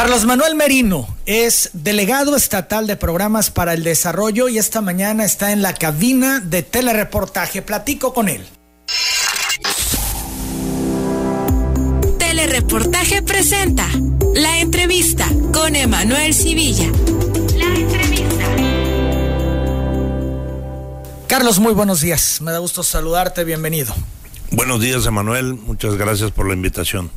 Carlos Manuel Merino es delegado estatal de programas para el desarrollo y esta mañana está en la cabina de telereportaje. Platico con él. Telereportaje presenta la entrevista con Emanuel Civilla. La entrevista. Carlos, muy buenos días. Me da gusto saludarte. Bienvenido. Buenos días, Emanuel. Muchas gracias por la invitación.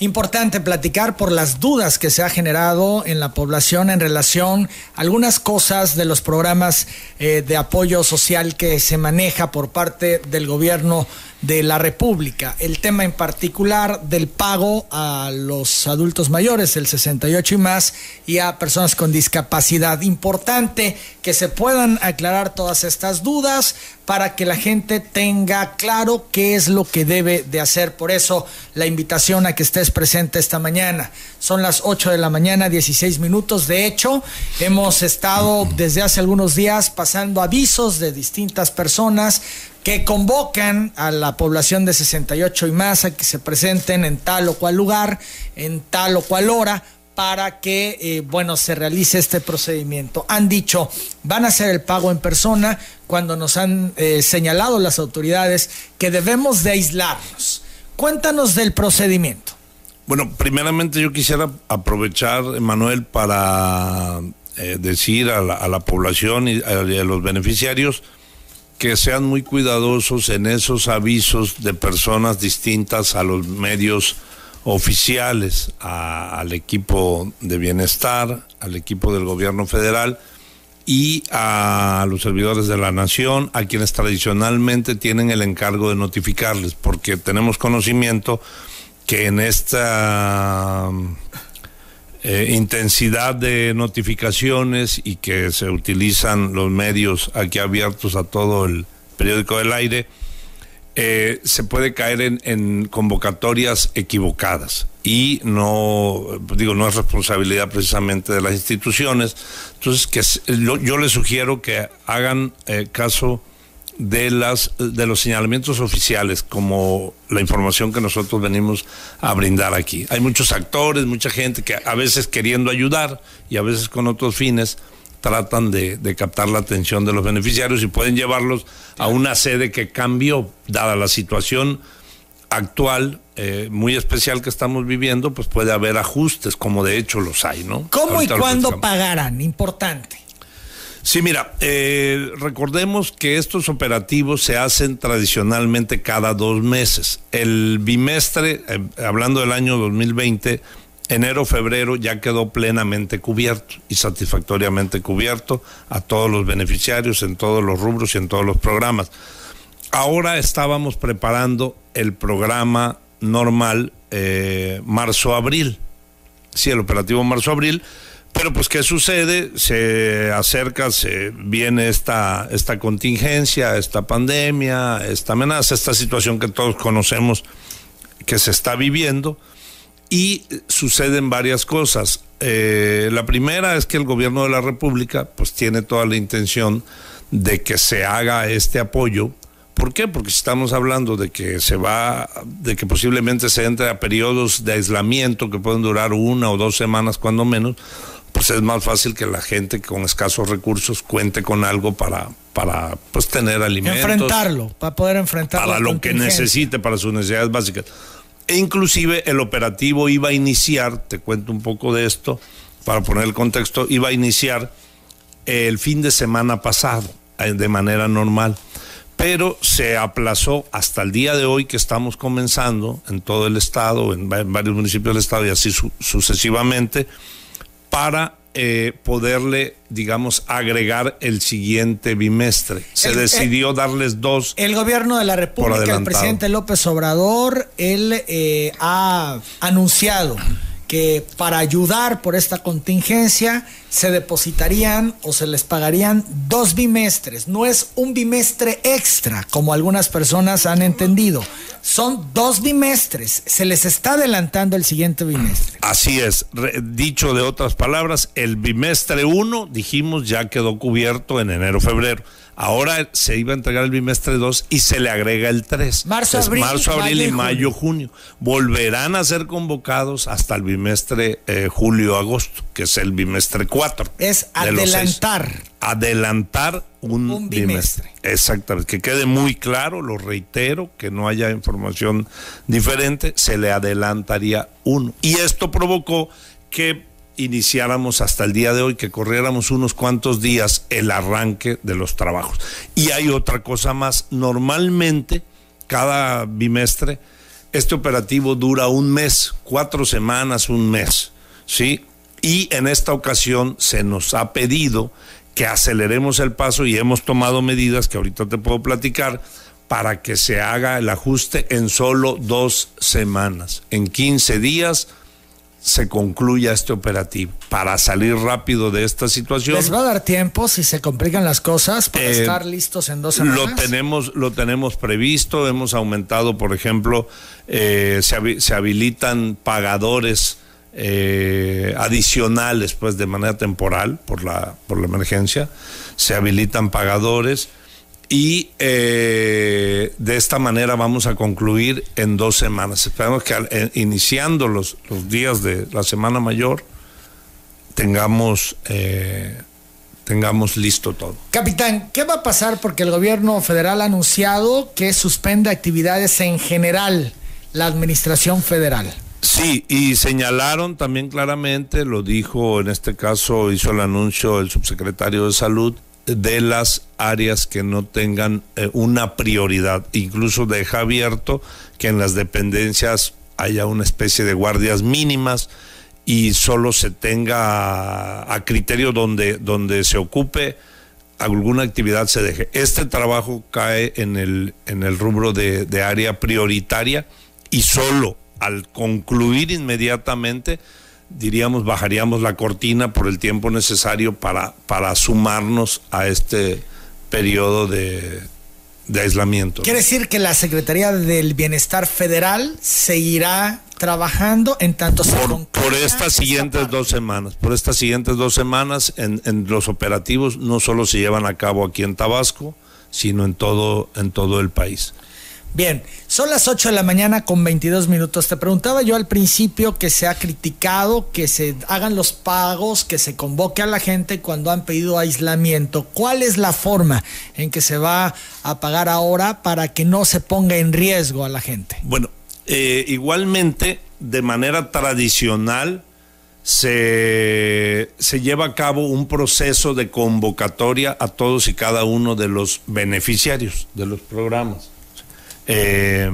Importante platicar por las dudas que se ha generado en la población en relación a algunas cosas de los programas eh, de apoyo social que se maneja por parte del gobierno de la República. El tema en particular del pago a los adultos mayores, el 68 y más, y a personas con discapacidad. Importante que se puedan aclarar todas estas dudas para que la gente tenga claro qué es lo que debe de hacer. Por eso la invitación a que estés presente esta mañana. Son las 8 de la mañana, 16 minutos. De hecho, hemos estado desde hace algunos días pasando avisos de distintas personas que convocan a la población de 68 y más a que se presenten en tal o cual lugar, en tal o cual hora, para que, eh, bueno, se realice este procedimiento. Han dicho, van a hacer el pago en persona cuando nos han eh, señalado las autoridades que debemos de aislarnos. Cuéntanos del procedimiento. Bueno, primeramente yo quisiera aprovechar, Manuel, para eh, decir a la, población y a los beneficiarios, que sean muy cuidadosos en esos avisos de personas distintas a los medios oficiales, al equipo de bienestar, al equipo del gobierno federal y a los servidores de la nación, a quienes tradicionalmente tienen el encargo de notificarles, porque tenemos conocimiento que en esta eh, intensidad de notificaciones y que se utilizan los medios aquí abiertos a todo el periódico del aire, eh, se puede caer en, convocatorias equivocadas y no, digo, no es responsabilidad precisamente de las instituciones. Entonces, que yo les sugiero que hagan eh, caso de las de los señalamientos oficiales como la información que nosotros venimos a brindar aquí. Hay muchos actores, mucha gente que a veces queriendo ayudar y a veces con otros fines tratan de, captar la atención de los beneficiarios y pueden llevarlos a una sede que cambió, dada la situación actual eh, muy especial que estamos viviendo, pues puede haber ajustes, como de hecho los hay, ¿no? ¿Cómo y cuándo pagarán? Importante. Sí, mira, eh, recordemos que estos operativos se hacen tradicionalmente cada dos meses. El bimestre, eh, hablando del año 2020, enero, febrero ya quedó plenamente cubierto y satisfactoriamente cubierto a todos los beneficiarios en todos los rubros y en todos los programas. Ahora estábamos preparando el programa normal eh, marzo-abril. Sí, el operativo marzo-abril pero pues, ¿qué sucede? Se acerca, se viene esta, esta contingencia, esta pandemia, esta amenaza, esta situación que todos conocemos que se está viviendo y suceden varias cosas. Eh, la primera es que el gobierno de la República pues tiene toda la intención de que se haga este apoyo. ¿Por qué? Porque estamos hablando de que se va, de que posiblemente se entre a periodos de aislamiento que pueden durar una o dos semanas cuando menos, pues es más fácil que la gente con escasos recursos cuente con algo para, para pues tener alimentos. Enfrentarlo, para poder enfrentarlo. Para lo que necesite, para sus necesidades básicas. E inclusive el operativo iba a iniciar, te cuento un poco de esto, para poner el contexto, iba a iniciar el fin de semana pasado, eh, de manera normal pero se aplazó hasta el día de hoy que estamos comenzando en todo el estado, en varios municipios del estado y así sucesivamente, para eh, poderle, digamos, agregar el siguiente bimestre. Se decidió darles dos. El gobierno de la República, el presidente López Obrador, él eh, ha anunciado que para ayudar por esta contingencia se depositarían o se les pagarían dos bimestres. No es un bimestre extra, como algunas personas han entendido. Son dos bimestres. Se les está adelantando el siguiente bimestre. Así es. dicho de otras palabras, el bimestre uno, dijimos, ya quedó cubierto en enero-febrero. Ahora se iba a entregar el bimestre 2 y se le agrega el 3. Marzo, abril, marzo, abril mayo y mayo, junio. Volverán a ser convocados hasta el bimestre eh, julio-agosto, que es el bimestre 4. Es adelantar. Adelantar un, Un bimestre. bimestre. Exactamente. Que quede muy claro, lo reitero, que no haya información diferente, se le adelantaría uno. Y esto provocó que iniciáramos hasta el día de hoy, que corriéramos unos cuantos días el arranque de los trabajos. Y hay otra cosa más, normalmente cada bimestre este operativo dura un mes, cuatro semanas, un mes, ¿sí? Y en esta ocasión se nos ha pedido que aceleremos el paso y hemos tomado medidas que ahorita te puedo platicar para que se haga el ajuste en solo dos semanas. En 15 días se concluya este operativo para salir rápido de esta situación. ¿Les va a dar tiempo si se complican las cosas para Eh, estar listos en dos semanas? Lo tenemos, lo tenemos previsto, hemos aumentado, por ejemplo, eh, se, habi- se habilitan pagadores eh, adicionales, pues de manera temporal por la, por la emergencia, se habilitan pagadores y eh, de esta manera vamos a concluir en dos semanas. Esperamos que al- eh, iniciando los, los días de la Semana Mayor tengamos, eh, tengamos listo todo. Capitán, ¿qué va a pasar? Porque el gobierno federal ha anunciado que suspende actividades en general la administración federal. Sí, y señalaron también claramente, lo dijo en este caso, hizo el anuncio el subsecretario de Salud, de las áreas que no tengan eh, una prioridad. Incluso deja abierto que en las dependencias haya una especie de guardias mínimas y solo se tenga a, criterio donde, donde se ocupe alguna actividad se deje. Este trabajo cae en el, en el rubro de, de área prioritaria y solo al concluir inmediatamente, diríamos, bajaríamos la cortina por el tiempo necesario para, para sumarnos a este periodo de, de aislamiento. Quiere decir que la Secretaría del Bienestar Federal seguirá trabajando en tanto se por, por estas esta siguientes dos semanas, por estas siguientes dos semanas, en, en los operativos no solo se llevan a cabo aquí en Tabasco, sino en todo, en todo el país. Bien, son las 8 de la mañana con 22 minutos. Te preguntaba yo al principio que se ha criticado que se hagan los pagos, que se convoque a la gente cuando han pedido aislamiento. ¿Cuál es la forma en que se va a pagar ahora para que no se ponga en riesgo a la gente? Bueno, eh, igualmente, de manera tradicional, se, se lleva a cabo un proceso de convocatoria a todos y cada uno de los beneficiarios de los programas. Eh,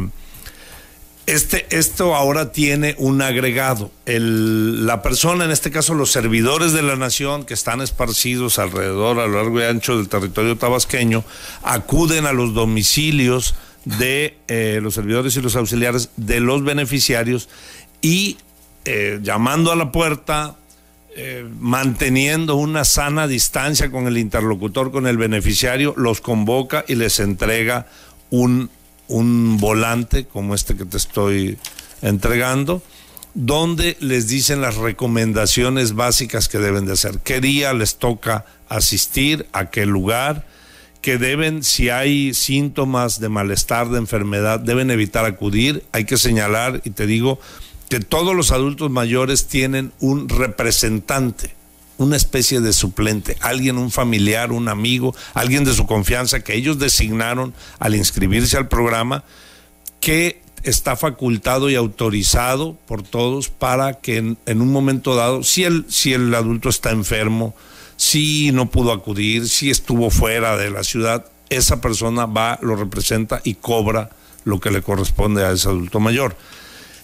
este, esto ahora tiene un agregado. La persona, en este caso los servidores de la nación que están esparcidos alrededor, a lo largo y ancho del territorio tabasqueño, acuden a los domicilios de eh, los servidores y los auxiliares de los beneficiarios y eh, llamando a la puerta, manteniendo una sana distancia con el interlocutor, con el beneficiario, los convoca y les entrega un, un volante como este que te estoy entregando, donde les dicen las recomendaciones básicas que deben de hacer. ¿Qué día les toca asistir? ¿A qué lugar? que deben, si hay síntomas de malestar, de enfermedad, deben evitar acudir. Hay que señalar, y te digo, que todos los adultos mayores tienen un representante, una especie de suplente, alguien, un familiar, un amigo, alguien de su confianza que ellos designaron al inscribirse al programa, que está facultado y autorizado por todos para que en, un momento dado, si el, si el adulto está enfermo, si no pudo acudir, si estuvo fuera de la ciudad, esa persona va, lo representa y cobra lo que le corresponde a ese adulto mayor.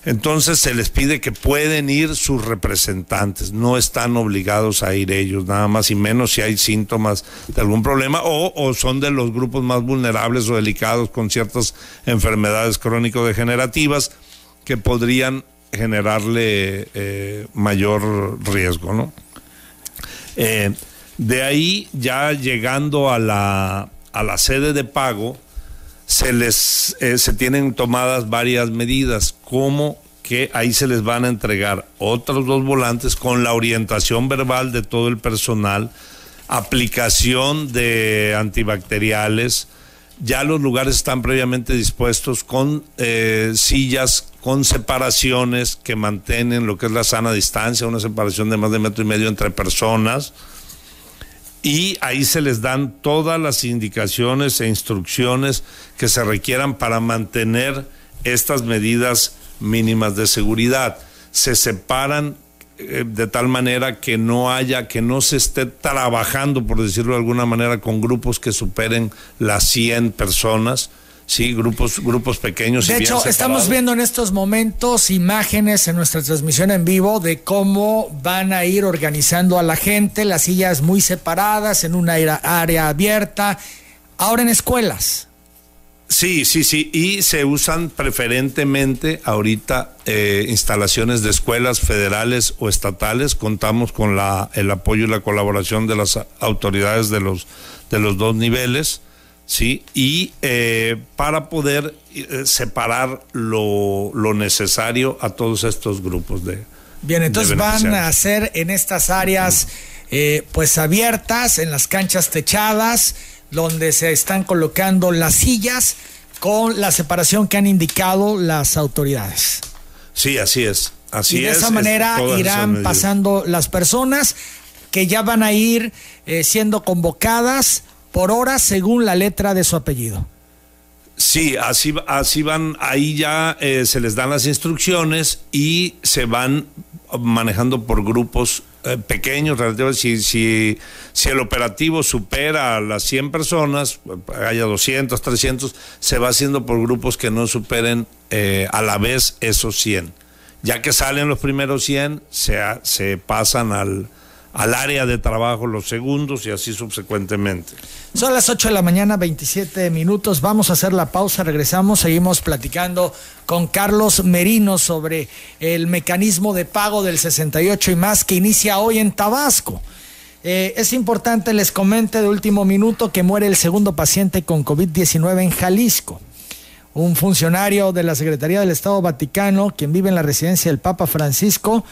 Entonces se les pide que pueden ir sus representantes, no están obligados a ir ellos, nada más y menos si hay síntomas de algún problema o, son de los grupos más vulnerables o delicados con ciertas enfermedades crónico-degenerativas que podrían generarle eh, mayor riesgo, ¿no? Eh, de ahí, ya llegando a la, a la sede de pago, se les eh, se tienen tomadas varias medidas, como que ahí se les van a entregar otros dos volantes con la orientación verbal de todo el personal aplicación de antibacteriales. Ya los lugares están previamente dispuestos con eh, sillas con separaciones que mantienen lo que es la sana distancia, una separación de más de metro y medio entre personas. Y ahí se les dan todas las indicaciones e instrucciones que se requieran para mantener estas medidas mínimas de seguridad. Se separan eh, de tal manera que no haya, que no se esté trabajando, por decirlo de alguna manera, con grupos que superen las 100 personas. Sí, grupos, grupos pequeños. De hecho, estamos viendo en estos momentos imágenes en nuestra transmisión en vivo de cómo van a ir organizando a la gente, las sillas muy separadas, en una área abierta, ahora en escuelas. Sí, sí, sí, y se usan preferentemente ahorita eh, instalaciones de escuelas federales o estatales. Contamos con la, el apoyo y la colaboración de las autoridades de los, de los dos niveles, sí, y eh, para poder eh, separar lo, lo, necesario a todos estos grupos de. Bien, entonces van a hacer en estas áreas, pues abiertas, en las canchas techadas donde se están colocando las sillas con la separación que han indicado las autoridades. Sí, así es. Así y de esa manera irán pasando las personas que ya van a ir eh, siendo convocadas por hora según la letra de su apellido. Sí, así, así van, ahí ya eh, se les dan las instrucciones y se van manejando por grupos eh, pequeños, si, si, si, el operativo supera a las 100 personas, haya 200, 300, se va haciendo por grupos que no superen eh, a la vez esos 100. Ya que salen los primeros 100, se, se pasan al, al área de trabajo los segundos y así subsecuentemente. Son las 8 de la mañana, 27 minutos. Vamos a hacer la pausa, regresamos, seguimos platicando con Carlos Merino sobre el mecanismo de pago del 68 y más que inicia hoy en Tabasco. Eh, es importante, les comente de último minuto que muere el segundo paciente con COVID-19 en Jalisco. Un funcionario de la Secretaría del Estado Vaticano, quien vive en la residencia del Papa Francisco,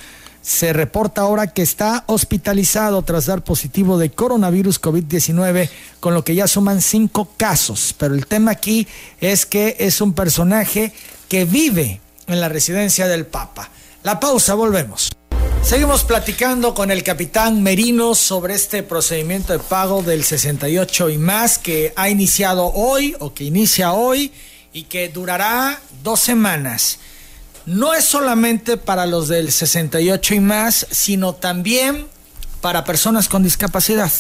se reporta ahora que está hospitalizado tras dar positivo de coronavirus COVID-19, con lo que ya suman cinco casos. Pero el tema aquí es que es un personaje que vive en la residencia del Papa. La pausa, volvemos. Seguimos platicando con el capitán Merino sobre este procedimiento de pago del 68 y más que ha iniciado hoy o que inicia hoy y que durará dos semanas no es solamente para los del 68 y más, sino también para personas con discapacidad.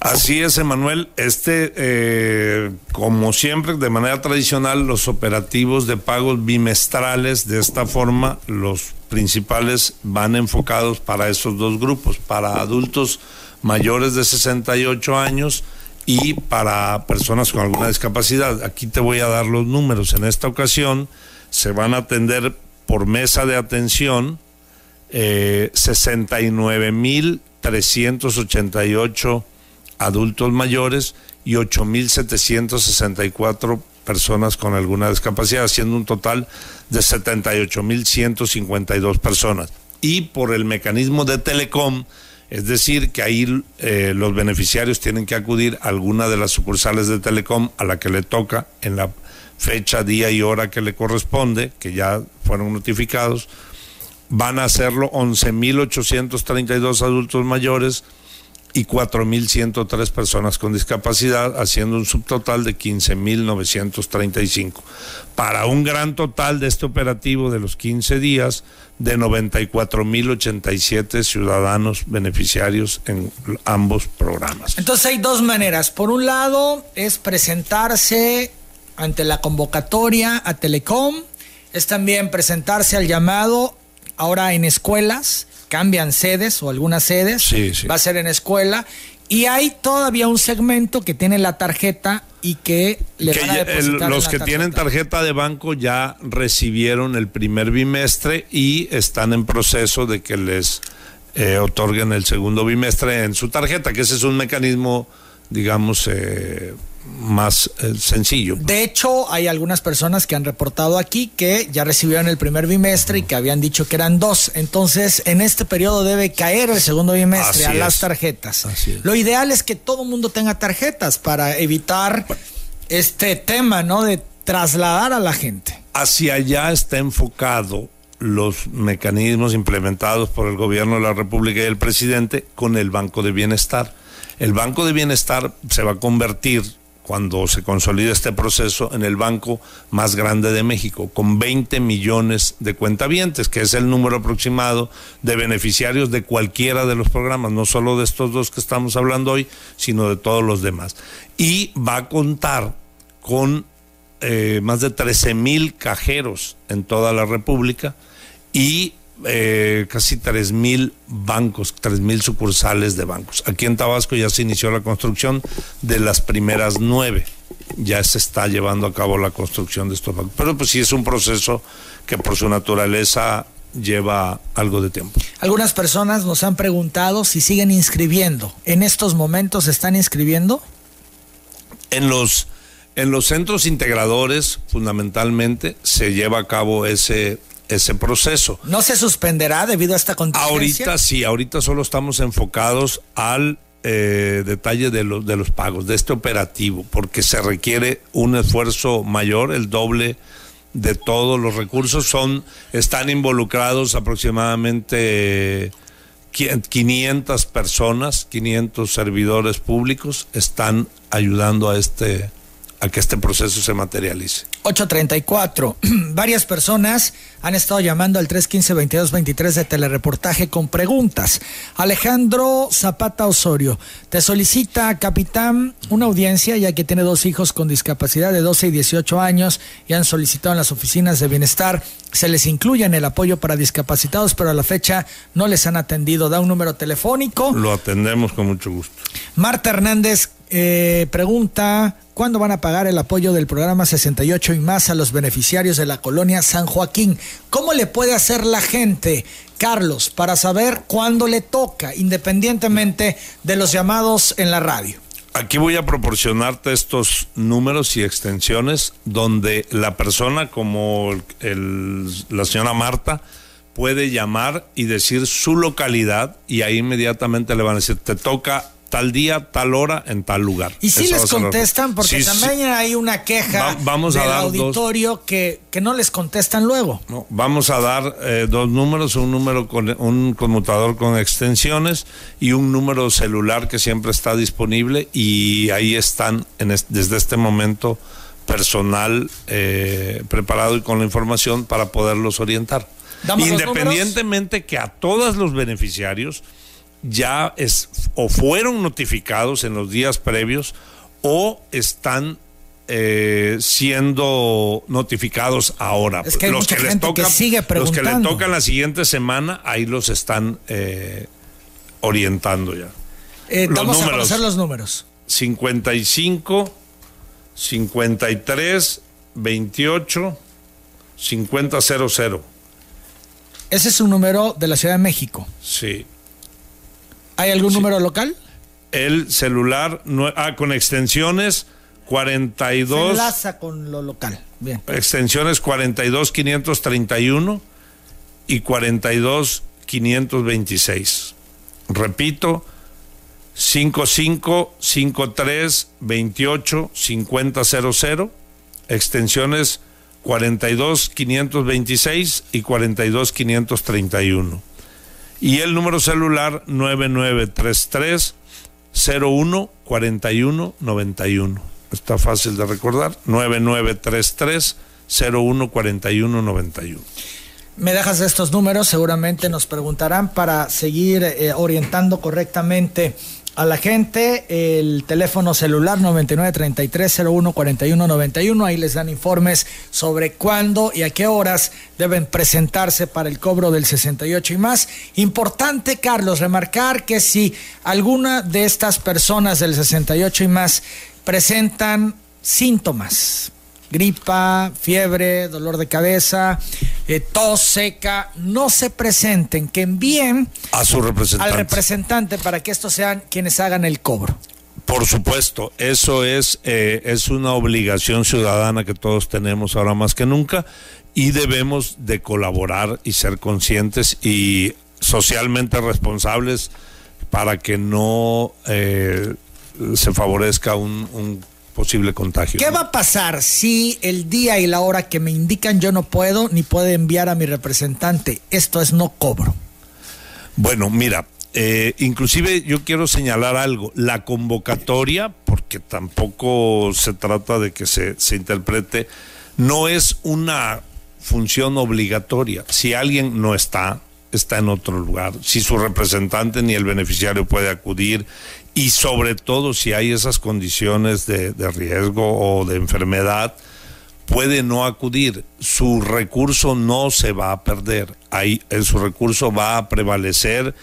Así es, Emanuel. Este, eh, como siempre, de manera tradicional, los operativos de pagos bimestrales, de esta forma, los principales van enfocados para esos dos grupos, para adultos mayores de 68 años y para personas con alguna discapacidad. Aquí te voy a dar los números. En esta ocasión, se van a atender por mesa de atención eh, 69.388 adultos mayores y 8.764 personas con alguna discapacidad, haciendo un total de 78.152 personas. Y por el mecanismo de Telecom, es decir, que ahí eh, los beneficiarios tienen que acudir a alguna de las sucursales de Telecom a la que le toca en la fecha, día y hora que le corresponde, que ya fueron notificados. Van a hacerlo 11.832 adultos mayores y 4.103 personas con discapacidad, haciendo un subtotal de 15.935. Para un gran total de este operativo de los 15 días de 94.087 ciudadanos beneficiarios en ambos programas. Entonces hay dos maneras. Por un lado es presentarse ante la convocatoria a Telecom, es también presentarse al llamado ahora en escuelas, cambian sedes o algunas sedes, va a ser en escuela, y hay todavía un segmento que tiene la tarjeta y que le van a depositar Los que tienen tarjeta de banco ya recibieron el primer bimestre y están en proceso de que les eh, otorguen el segundo bimestre en su tarjeta, que ese es un mecanismo digamos, eh, más eh, sencillo. De hecho, hay algunas personas que han reportado aquí que ya recibieron el primer bimestre y que habían dicho que eran dos. Entonces, en este periodo debe caer el segundo bimestre a las tarjetas. Lo ideal es que todo el mundo tenga tarjetas para evitar este tema, ¿no? De trasladar a la gente. Hacia allá está enfocado los mecanismos implementados por el gobierno de la República y el presidente con el Banco de Bienestar. El Banco de Bienestar se va a convertir cuando se consolide este proceso en el banco más grande de México, con 20 millones de cuentavientes, que es el número aproximado de beneficiarios de cualquiera de los programas, no solo de estos dos que estamos hablando hoy, sino de todos los demás. Y va a contar con eh, más de 13 mil cajeros en toda la República y eh, casi tres mil bancos, tres mil sucursales de bancos. Aquí en Tabasco ya se inició la construcción de las primeras nueve. Ya se está llevando a cabo la construcción de estos bancos. Pero pues sí es un proceso que por su naturaleza lleva algo de tiempo. Algunas personas nos han preguntado si siguen inscribiendo. ¿En estos momentos se están inscribiendo? En los, en los centros integradores, fundamentalmente, se lleva a cabo ese ese proceso. ¿No se suspenderá debido a esta contingencia? Ahorita sí, ahorita solo estamos enfocados al eh, detalle de, los de los pagos, de este operativo, porque se requiere un esfuerzo mayor, el doble de todos los recursos. Son, están involucrados aproximadamente 500 personas, 500 servidores públicos, están ayudando a este a que este proceso se materialice. 834. Varias personas han estado llamando al 315-2223 de telereportaje con preguntas. Alejandro Zapata Osorio te solicita, capitán, una audiencia ya que tiene dos hijos con discapacidad de 12 y 18 años y han solicitado en las oficinas de bienestar. Se les incluye en el apoyo para discapacitados, pero a la fecha no les han atendido. Da un número telefónico. Lo atendemos con mucho gusto. Marta Hernández eh, pregunta ¿Cuándo van a pagar el apoyo del programa 68 y más a los beneficiarios de la colonia San Joaquín? ¿Cómo le puede hacer la gente, Carlos, para saber cuándo le toca, independientemente de los llamados en la radio? Aquí voy a proporcionarte estos números y extensiones donde la persona como la señora Marta puede llamar y decir su localidad y ahí inmediatamente le van a decir, te toca tal día, tal hora, en tal lugar. Y si les contestan, porque también hay una queja vamos del auditorio que, que no les contestan luego. vamos a dar eh, dos números, un número con un conmutador con extensiones y un número celular que siempre está disponible y ahí están en desde este momento personal eh, preparado y con la información para poderlos orientar. Independientemente que a todos los beneficiarios ya es, o fueron notificados en los días previos o están eh, siendo notificados ahora. Es que hay los que les toca, sigue Los que le tocan la siguiente semana, ahí los están eh, orientando ya. Eh, vamos a conocer los números. 55, 53, 28, 5000. Ese es un número de la Ciudad de México. Sí. ¿Hay algún número local? El celular, ah, con extensiones 42. Se enlaza con lo local. Bien. Extensiones 42531 y 42526. Repito, 5553 28 5000, extensiones 42526 y 42531 y el número celular 9933 01 41 91. Está fácil de recordar. 9933 01 41 91. Me dejas estos números, seguramente nos preguntarán para seguir eh, orientando correctamente a la gente el teléfono celular 9933014191. Ahí les dan informes sobre cuándo y a qué horas deben presentarse para el cobro del 68 y más. Importante, Carlos, remarcar que si alguna de estas personas del 68 y más presentan síntomas, gripa, fiebre, dolor de cabeza, eh, tos seca, no se presenten, que envíen a su representante. al representante para que estos sean quienes hagan el cobro. Por supuesto, eso es, eh, es una obligación ciudadana que todos tenemos ahora más que nunca y debemos de colaborar y ser conscientes y socialmente responsables para que no eh, se favorezca un, posible contagio. ¿Qué va a pasar si el día y la hora que me indican yo no puedo ni puedo enviar a mi representante? Esto es no cobro. Bueno, mira, eh, inclusive yo quiero señalar algo, la convocatoria, porque tampoco se trata de que se, se interprete, no es una función obligatoria. Si alguien no está, está en otro lugar. Si su representante ni el beneficiario puede acudir y sobre todo si hay esas condiciones de, riesgo o de enfermedad, puede no acudir. Su recurso no se va a perder. Ahí, su recurso va a prevalecer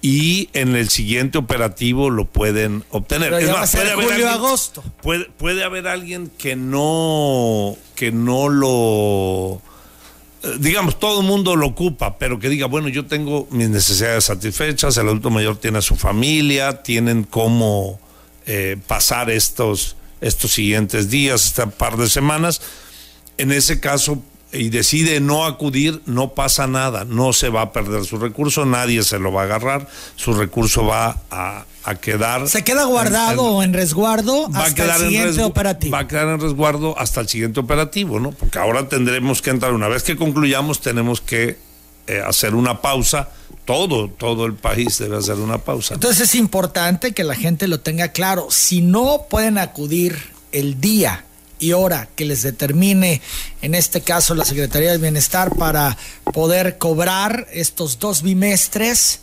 y en el siguiente operativo lo pueden obtener. puede haber agosto. Puede, puede haber alguien que no que no lo eh, digamos, todo el mundo lo ocupa, pero que diga, bueno, yo tengo mis necesidades satisfechas, el adulto mayor tiene a su familia, tienen cómo eh, pasar estos, estos siguientes días, este par de semanas. En ese caso, y decide no acudir, no pasa nada, no se va a perder su recurso, nadie se lo va a agarrar, su recurso va a, quedar. Se queda guardado en, en resguardo hasta el siguiente operativo. Va a quedar en resguardo hasta el siguiente operativo, ¿no? Porque ahora tendremos que entrar, una vez que concluyamos, tenemos que eh, hacer una pausa. Todo, todo el país debe hacer una pausa. Entonces es importante que la gente lo tenga claro. Si no pueden acudir el día y hora que les determine, en este caso la Secretaría del Bienestar, para poder cobrar estos dos bimestres,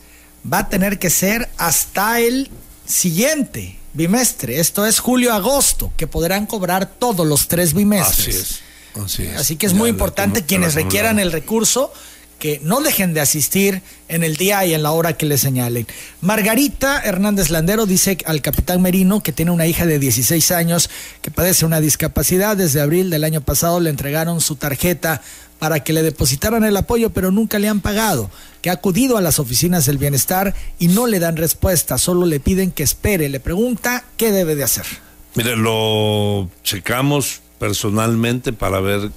va a tener que ser hasta el siguiente bimestre. Esto es julio-agosto, que podrán cobrar todos los tres bimestres. Así es. Así, que es muy importante quienes requieran el recurso que no dejen de asistir en el día y en la hora que le señalen. Margarita Hernández Landero dice al capitán Merino que tiene una hija de 16 años que padece una discapacidad. Desde abril del año pasado le entregaron su tarjeta para que le depositaran el apoyo, pero nunca le han pagado, que ha acudido a las oficinas del bienestar y no le dan respuesta, solo le piden que espere, le pregunta qué debe de hacer. Mire, lo checamos personalmente para ver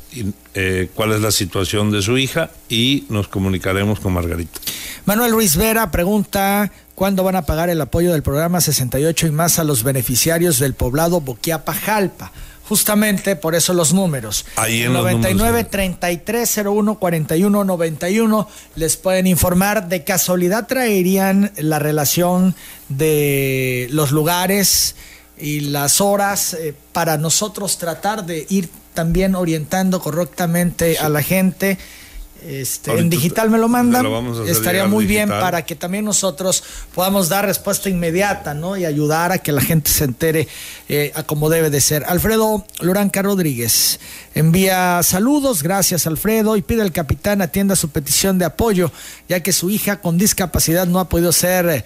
eh, cuál es la situación de su hija y nos comunicaremos con Margarita. Manuel Ruiz Vera pregunta cuándo van a pagar el apoyo del programa 68 y más a los beneficiarios del poblado Boquiapa Jalpa. Justamente por eso los números. Ahí en 99 33 01 41 91 les pueden informar. De casualidad traerían la relación de los lugares y las horas eh, para nosotros tratar de ir también orientando correctamente a la gente. Este, en digital me lo mandan, estaría muy bien para que también nosotros podamos dar respuesta inmediata, ¿no? Y ayudar a que la gente se entere eh, a como debe de ser. Alfredo Loranca Rodríguez envía saludos, gracias Alfredo, y pide al capitán atienda su petición de apoyo, ya que su hija con discapacidad no ha podido ser eh,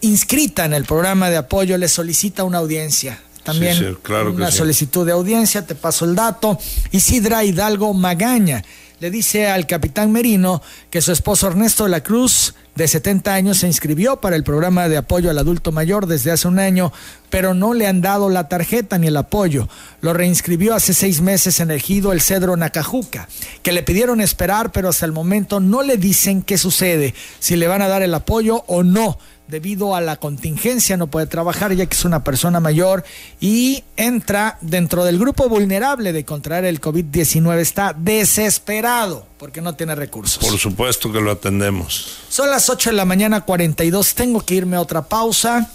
inscrita en el programa de apoyo, le solicita una audiencia. También una solicitud de audiencia, te paso el dato. Isidra Hidalgo Magaña le dice al capitán Merino que su esposo Ernesto de la Cruz, de 70 años, se inscribió para el programa de apoyo al adulto mayor desde hace un año, pero no le han dado la tarjeta ni el apoyo. Lo reinscribió hace seis meses en el Ejido El Cedro Nacajuca, que le pidieron esperar, pero hasta el momento no le dicen qué sucede, si le van a dar el apoyo o no debido a la contingencia no puede trabajar ya que es una persona mayor y entra dentro del grupo vulnerable de contraer el COVID-19. Está desesperado porque no tiene recursos. Por supuesto que lo atendemos. Son las 8 de la mañana 42. Tengo que irme a otra pausa.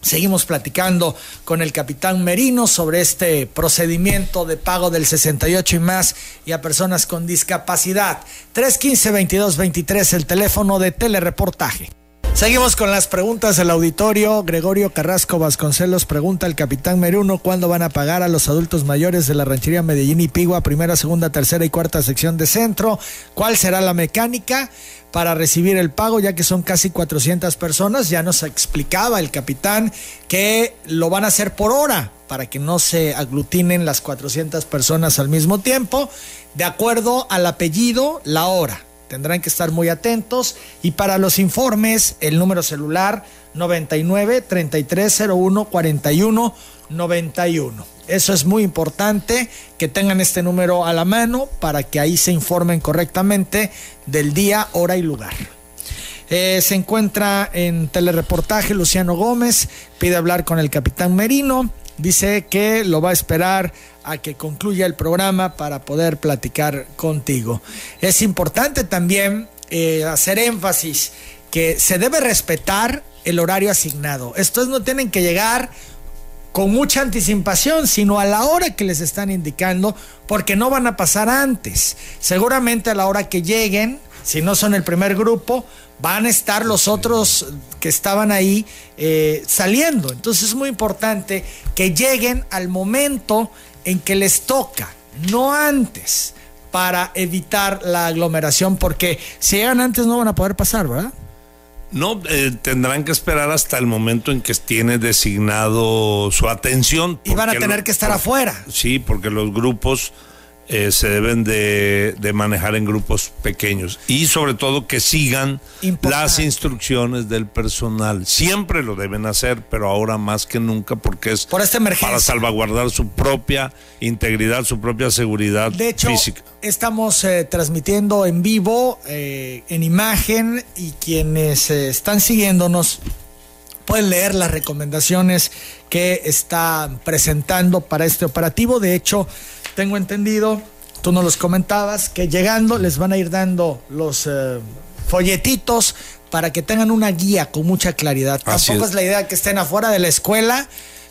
Seguimos platicando con el capitán Merino sobre este procedimiento de pago del 68 y más y a personas con discapacidad. 315-2223, el teléfono de telereportaje. Seguimos con las preguntas del auditorio. Gregorio Carrasco Vasconcelos pregunta al capitán Meruno cuándo van a pagar a los adultos mayores de la ranchería Medellín y Pigua, primera, segunda, tercera y cuarta sección de centro. ¿Cuál será la mecánica para recibir el pago, ya que son casi 400 personas? Ya nos explicaba el capitán que lo van a hacer por hora para que no se aglutinen las 400 personas al mismo tiempo, de acuerdo al apellido, la hora. Tendrán que estar muy atentos y para los informes el número celular 99 3301 41 91. Eso es muy importante que tengan este número a la mano para que ahí se informen correctamente del día, hora y lugar. Eh, se encuentra en telereportaje Luciano Gómez, pide hablar con el capitán Merino, dice que lo va a esperar a que concluya el programa para poder platicar contigo. Es importante también eh, hacer énfasis que se debe respetar el horario asignado. Estos no tienen que llegar con mucha anticipación, sino a la hora que les están indicando, porque no van a pasar antes. Seguramente a la hora que lleguen, si no son el primer grupo, van a estar los otros que estaban ahí eh, saliendo. Entonces es muy importante que lleguen al momento en que les toca, no antes, para evitar la aglomeración, porque si llegan antes no van a poder pasar, ¿verdad? No, eh, tendrán que esperar hasta el momento en que tiene designado su atención. Y van a tener que estar afuera. Sí, porque los grupos eh, se deben de, manejar en grupos pequeños y sobre todo que sigan las instrucciones del personal. Siempre lo deben hacer, pero ahora más que nunca porque es Por esta emergencia. para salvaguardar su propia integridad, su propia seguridad de hecho, física. Estamos eh, transmitiendo en vivo, eh, en imagen, y quienes están siguiéndonos pueden leer las recomendaciones que está presentando para este operativo. De hecho, tengo entendido, tú nos los comentabas, que llegando les van a ir dando los eh, folletitos para que tengan una guía con mucha claridad. Tampoco es. la idea que estén afuera de la escuela,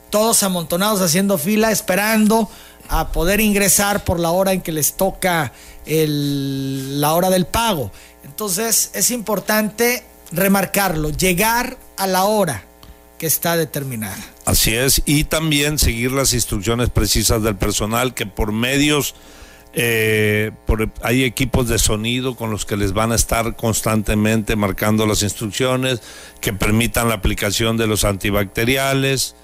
todos amontonados haciendo fila, esperando a poder ingresar por la hora en que les toca la hora del pago. Entonces es importante remarcarlo, llegar a la hora que está determinada. Así es, y también seguir las instrucciones precisas del personal que por medios, eh, hay equipos de sonido con los que les van a estar constantemente marcando las instrucciones, que permitan la aplicación de los antibacteriales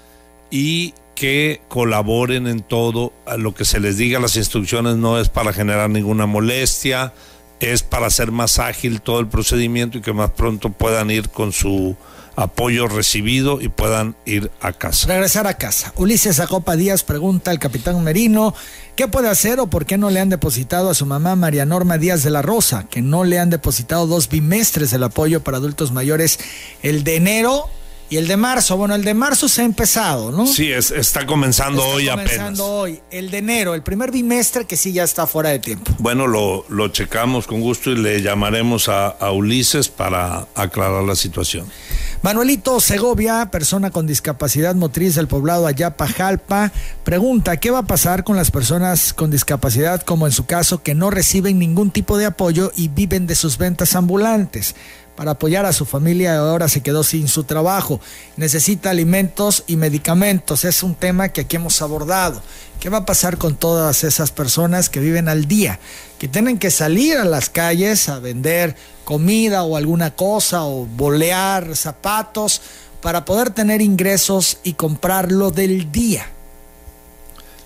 y que colaboren en todo. A lo que se les diga las instrucciones no es para generar ninguna molestia, es para hacer más ágil todo el procedimiento y que más pronto puedan ir con su apoyo recibido y puedan ir a casa. Regresar a casa. Ulises Acopa Díaz pregunta al capitán Merino qué puede hacer o por qué no le han depositado a su mamá María Norma Díaz de la Rosa, que no le han depositado dos bimestres del apoyo para adultos mayores, el de enero y el de marzo, bueno, el de marzo se ha empezado, ¿no? Sí, es, está comenzando hoy apenas. Comenzando hoy. El de enero, el primer bimestre que sí ya está fuera de tiempo. Bueno, lo, lo checamos con gusto y le llamaremos a, a Ulises para aclarar la situación. Manuelito Segovia, persona con discapacidad motriz del poblado Ayapajalpa, pregunta, ¿qué va a pasar con las personas con discapacidad, como en su caso, que no reciben ningún tipo de apoyo y viven de sus ventas ambulantes? Para apoyar a su familia ahora se quedó sin su trabajo. Necesita alimentos y medicamentos. Es un tema que aquí hemos abordado. ¿Qué va a pasar con todas esas personas que viven al día? Que tienen que salir a las calles a vender comida o alguna cosa o bolear zapatos para poder tener ingresos y comprarlo del día.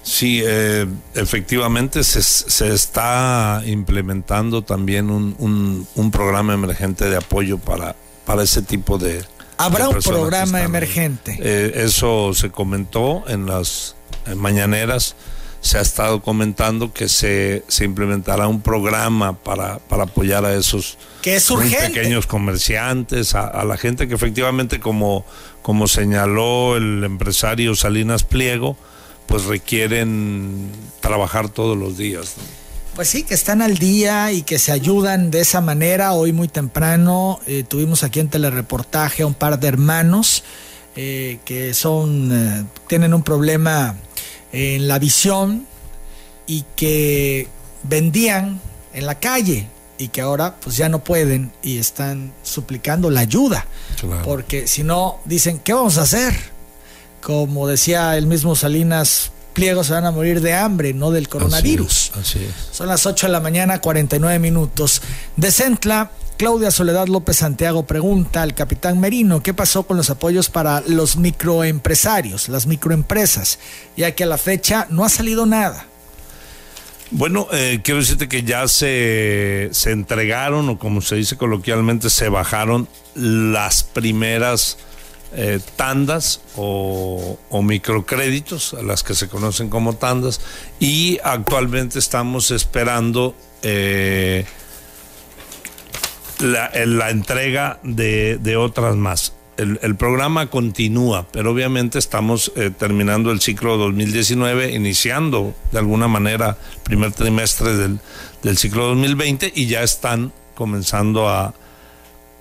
Sí, eh, efectivamente se, se, está implementando también un, un, programa emergente de apoyo para, para ese tipo de... Habrá un programa emergente. Eh, eso se comentó en las mañaneras, se ha estado comentando que se, se implementará un programa para, para apoyar a esos que es pequeños comerciantes, a, a, la gente que efectivamente, como, como señaló el empresario Salinas Pliego, pues requieren trabajar todos los días. Pues sí, que están al día y que se ayudan de esa manera. Hoy muy temprano eh, tuvimos aquí en telereportaje a un par de hermanos eh, que son eh, tienen un problema en la visión y que vendían en la calle y que ahora pues ya no pueden y están suplicando la ayuda. Porque si no, dicen, ¿qué vamos a hacer? Como decía el mismo Salinas Pliego, se van a morir de hambre, no del coronavirus. Así Son las 8 de la mañana, 49 minutos. De Centla, Claudia Soledad López Santiago pregunta al capitán Merino qué pasó con los apoyos para los microempresarios, las microempresas, ya que a la fecha no ha salido nada. Bueno, eh, quiero decirte que ya se, se entregaron, o como se dice coloquialmente, se bajaron las primeras eh, tandas o, microcréditos, a las que se conocen como tandas, y actualmente estamos esperando eh, la, entrega de, otras más. El, programa continúa, pero obviamente estamos eh, terminando el ciclo 2019, iniciando de alguna manera el primer trimestre del, del ciclo 2020 y ya están comenzando a,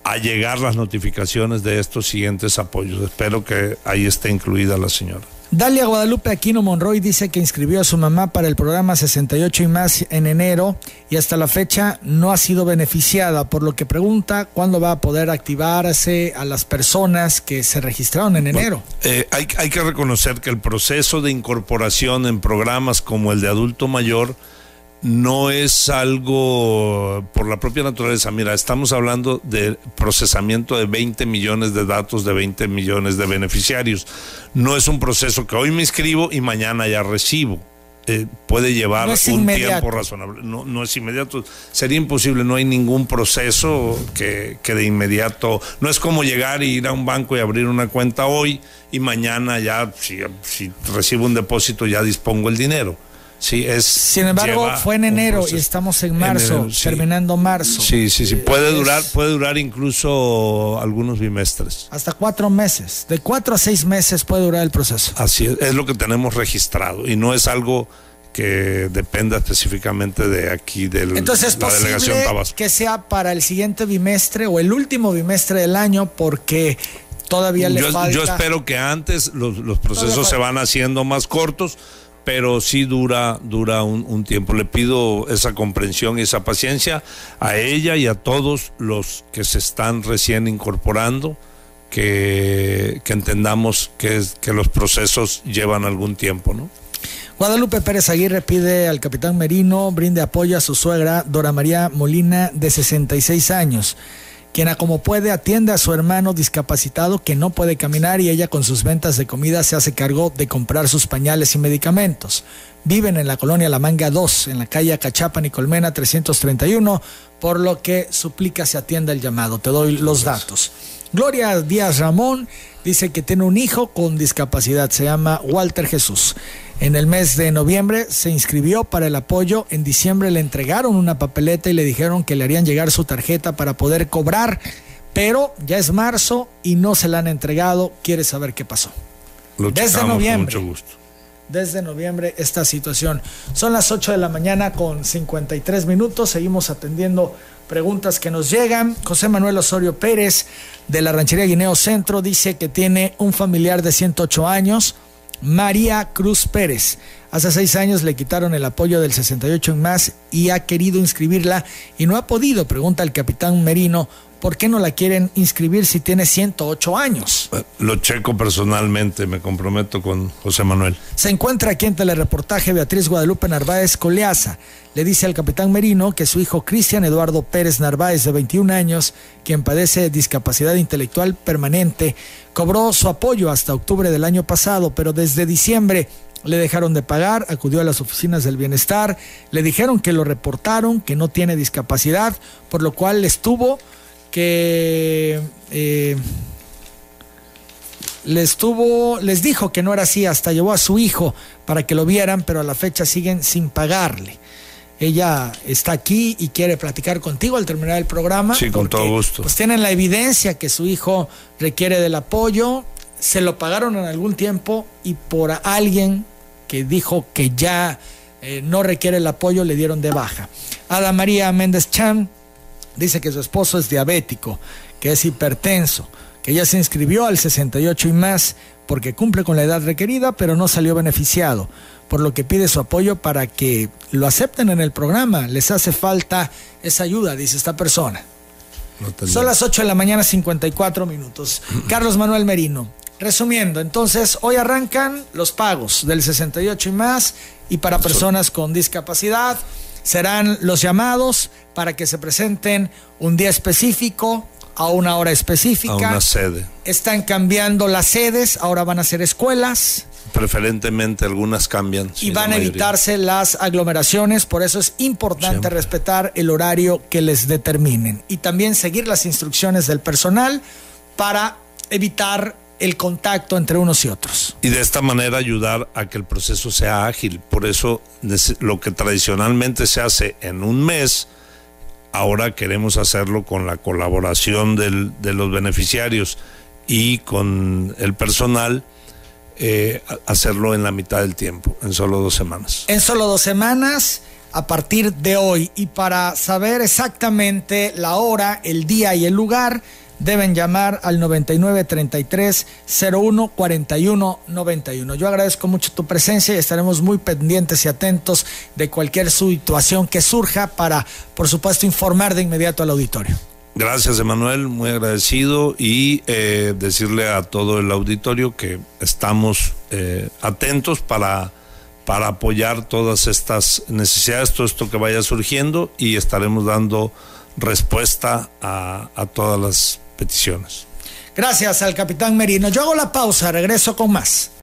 a llegar las notificaciones de estos siguientes apoyos. Espero que ahí esté incluida la señora. Dalia Guadalupe Aquino Monroy dice que inscribió a su mamá para el programa 68 y más en enero y hasta la fecha no ha sido beneficiada, por lo que pregunta cuándo va a poder activarse a las personas que se registraron en enero. Eh, hay, hay que reconocer que el proceso de incorporación en programas como el de adulto mayor no es algo por la propia naturaleza. Mira, estamos hablando de procesamiento de 20 millones de datos de 20 millones de beneficiarios. No es un proceso que hoy me inscribo y mañana ya recibo. Eh, puede llevar un tiempo razonable. No, no es inmediato. Sería imposible, no hay ningún proceso que, que de inmediato. No es como llegar y ir a un banco y abrir una cuenta hoy y mañana ya, si, si recibo un depósito, ya dispongo el dinero. Sí, es, Sin embargo, fue en enero y estamos en marzo, terminando marzo. Sí, sí, sí. Puede durar, puede durar incluso algunos bimestres. Hasta cuatro meses. De cuatro a seis meses puede durar el proceso. Así es, es lo que tenemos registrado y no es algo que dependa específicamente de aquí del Entonces, la delegación Tabasco. que sea para el siguiente bimestre o el último bimestre del año porque todavía le falta. Yo espero que antes los, los procesos se van haciendo más cortos pero sí dura, dura un, tiempo. Le pido esa comprensión y esa paciencia a ella y a todos los que se están recién incorporando, que, entendamos que, los procesos llevan algún tiempo, ¿no? Guadalupe Pérez Aguirre pide al capitán Merino brinde apoyo a su suegra Dora María Molina de 66 años quien a como puede atiende a su hermano discapacitado que no puede caminar y ella con sus ventas de comida se hace cargo de comprar sus pañales y medicamentos. Viven en la colonia La Manga 2, en la calle Cachapan y Colmena 331, por lo que suplica se atienda el llamado. Te doy los datos. Gloria Díaz Ramón dice que tiene un hijo con discapacidad, se llama Walter Jesús. En el mes de noviembre se inscribió para el apoyo, en diciembre le entregaron una papeleta y le dijeron que le harían llegar su tarjeta para poder cobrar, pero ya es marzo y no se la han entregado, quiere saber qué pasó. Desde noviembre. mucho gusto. Desde noviembre esta situación. Son las 8 de la mañana con 53 minutos, seguimos atendiendo preguntas que nos llegan. José Manuel Osorio Pérez de la ranchería Guineo Centro dice que tiene un familiar de 108 años, María Cruz Pérez. Hace seis años le quitaron el apoyo del 68 en más y ha querido inscribirla y no ha podido, pregunta el capitán Merino, ¿por qué no la quieren inscribir si tiene 108 años? Eh, lo checo personalmente, me comprometo con José Manuel. Se encuentra aquí en telereportaje Beatriz Guadalupe Narváez Coleaza. Le dice al capitán Merino que su hijo Cristian Eduardo Pérez Narváez, de 21 años, quien padece discapacidad intelectual permanente, cobró su apoyo hasta octubre del año pasado, pero desde diciembre le dejaron de pagar, acudió a las oficinas del bienestar, le dijeron que lo reportaron, que no tiene discapacidad, por lo cual estuvo que eh, les tuvo, les dijo que no era así, hasta llevó a su hijo para que lo vieran, pero a la fecha siguen sin pagarle. Ella está aquí y quiere platicar contigo al terminar el programa. Sí, con todo gusto. Pues tienen la evidencia que su hijo requiere del apoyo, se lo pagaron en algún tiempo y por alguien que dijo que ya eh, no requiere el apoyo le dieron de baja. Ada María Méndez Chan Dice que su esposo es diabético, que es hipertenso, que ya se inscribió al 68 y más porque cumple con la edad requerida, pero no salió beneficiado, por lo que pide su apoyo para que lo acepten en el programa. Les hace falta esa ayuda, dice esta persona. Son las 8 de la mañana, 54 minutos. Carlos Manuel Merino. Resumiendo, entonces hoy arrancan los pagos del 68 y más y para personas con discapacidad serán los llamados para que se presenten un día específico, a una hora específica. A una sede. Están cambiando las sedes, ahora van a ser escuelas. Preferentemente algunas cambian. Y van a evitarse las aglomeraciones, por eso es importante respetar el horario que les determinen. Y también seguir las instrucciones del personal para evitar el contacto entre unos y otros. Y de esta manera ayudar a que el proceso sea ágil. Por eso lo que tradicionalmente se hace en un mes, ahora queremos hacerlo con la colaboración del, de los beneficiarios y con el personal. Eh, hacerlo en la mitad del tiempo, en solo dos semanas. En solo dos semanas, a partir de hoy. Y para saber exactamente la hora, el día y el lugar, deben llamar al 9933 01 41 91. Yo agradezco mucho tu presencia y estaremos muy pendientes y atentos de cualquier situación que surja para, por supuesto, informar de inmediato al auditorio. Gracias, Emanuel, muy agradecido y eh, decirle a todo el auditorio que estamos eh, atentos para, para apoyar todas estas necesidades, todo esto que vaya surgiendo y estaremos dando respuesta a, a todas las peticiones. Gracias al capitán Merino. Yo hago la pausa, regreso con más.